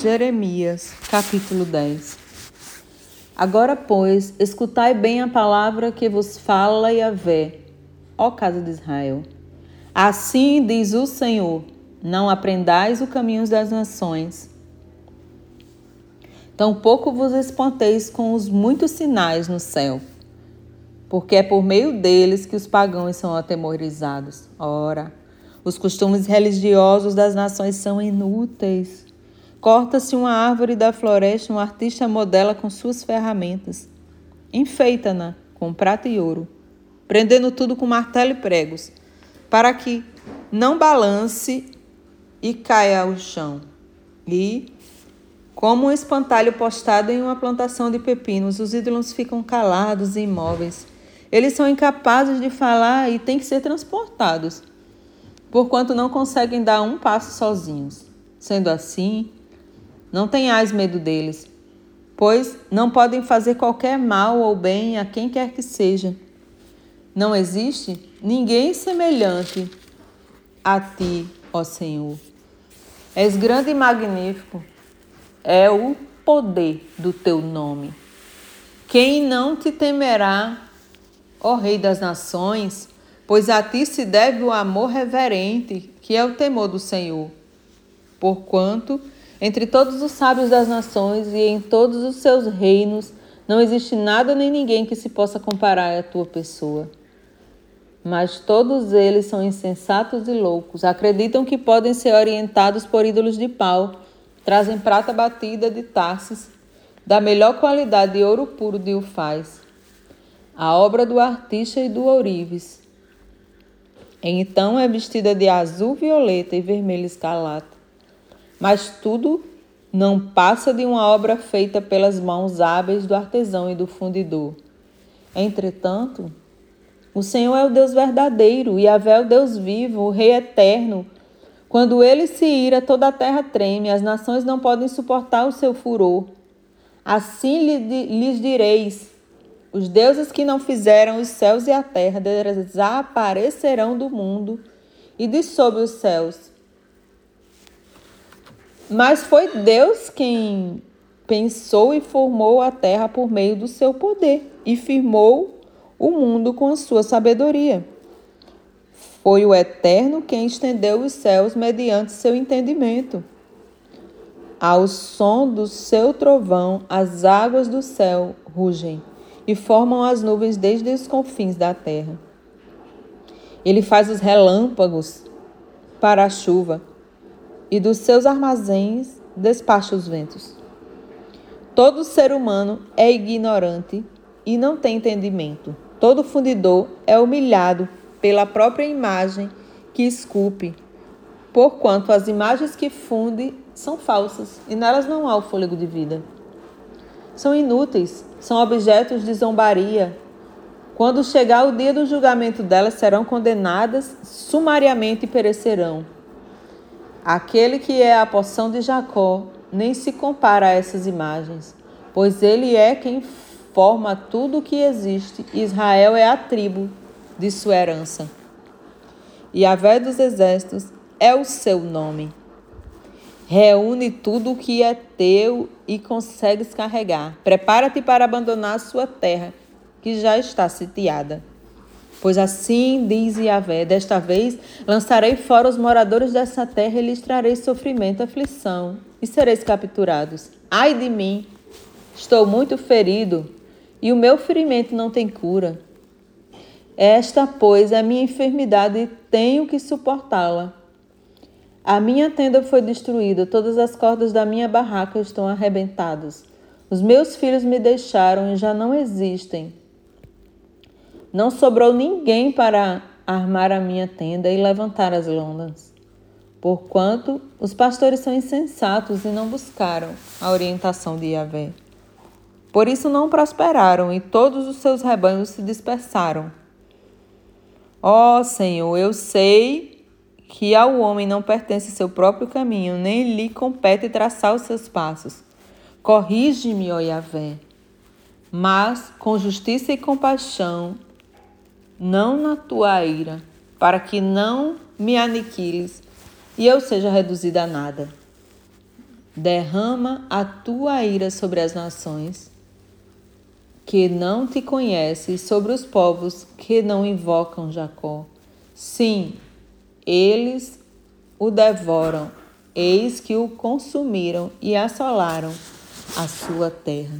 Jeremias, capítulo 10 Agora, pois, escutai bem a palavra que vos fala Yahvé, ó casa de Israel. Assim diz o Senhor: Não aprendais o caminho das nações. Tampouco vos espanteis com os muitos sinais no céu, porque é por meio deles que os pagãos são atemorizados. Ora, os costumes religiosos das nações são inúteis. Corta-se uma árvore da floresta, um artista modela com suas ferramentas. Enfeita-na com prata e ouro, prendendo tudo com martelo e pregos, para que não balance e caia ao chão. E, como um espantalho postado em uma plantação de pepinos, os ídolos ficam calados e imóveis. Eles são incapazes de falar e têm que ser transportados, porquanto não conseguem dar um passo sozinhos. Sendo assim, não tenhais medo deles, pois não podem fazer qualquer mal ou bem a quem quer que seja. Não existe ninguém semelhante a ti, ó Senhor. És grande e magnífico, é o poder do teu nome. Quem não te temerá, ó Rei das Nações, pois a ti se deve o amor reverente, que é o temor do Senhor. Porquanto entre todos os sábios das nações e em todos os seus reinos, não existe nada nem ninguém que se possa comparar à tua pessoa. Mas todos eles são insensatos e loucos, acreditam que podem ser orientados por ídolos de pau, trazem prata batida de Tarsis, da melhor qualidade de ouro puro de Ufaz, a obra do artista e do ourives. Então é vestida de azul violeta e vermelho escarlate mas tudo não passa de uma obra feita pelas mãos hábeis do artesão e do fundidor. Entretanto, o Senhor é o Deus verdadeiro, e é o Deus vivo, o Rei eterno. Quando ele se ira, toda a terra treme, as nações não podem suportar o seu furor. Assim lhes direis: os deuses que não fizeram os céus e a terra desaparecerão do mundo e de sob os céus mas foi Deus quem pensou e formou a terra por meio do seu poder e firmou o mundo com a sua sabedoria. Foi o Eterno quem estendeu os céus mediante seu entendimento. Ao som do seu trovão, as águas do céu rugem e formam as nuvens desde os confins da terra. Ele faz os relâmpagos para a chuva e dos seus armazéns despacha os ventos. Todo ser humano é ignorante e não tem entendimento. Todo fundidor é humilhado pela própria imagem que esculpe, porquanto as imagens que funde são falsas e nelas não há o fôlego de vida. São inúteis, são objetos de zombaria. Quando chegar o dia do julgamento delas, serão condenadas sumariamente e perecerão. Aquele que é a porção de Jacó nem se compara a essas imagens, pois ele é quem forma tudo o que existe. Israel é a tribo de sua herança. E a vé dos exércitos é o seu nome. Reúne tudo o que é teu e consegues carregar. Prepara-te para abandonar a sua terra, que já está sitiada. Pois assim diz Yahvé: desta vez lançarei fora os moradores dessa terra e lhes trarei sofrimento, aflição, e sereis capturados. Ai de mim! Estou muito ferido, e o meu ferimento não tem cura. Esta, pois, é minha enfermidade e tenho que suportá-la. A minha tenda foi destruída, todas as cordas da minha barraca estão arrebentadas. Os meus filhos me deixaram e já não existem. Não sobrou ninguém para armar a minha tenda e levantar as lonas. Porquanto os pastores são insensatos e não buscaram a orientação de Yahvé. Por isso não prosperaram e todos os seus rebanhos se dispersaram. Ó oh, Senhor, eu sei que ao homem não pertence seu próprio caminho, nem lhe compete traçar os seus passos. Corrige-me, ó Yahvé. Mas com justiça e compaixão não na tua ira, para que não me aniquiles e eu seja reduzida a nada. Derrama a tua ira sobre as nações que não te conhecem, sobre os povos que não invocam Jacó. Sim, eles o devoram, eis que o consumiram e assolaram a sua terra.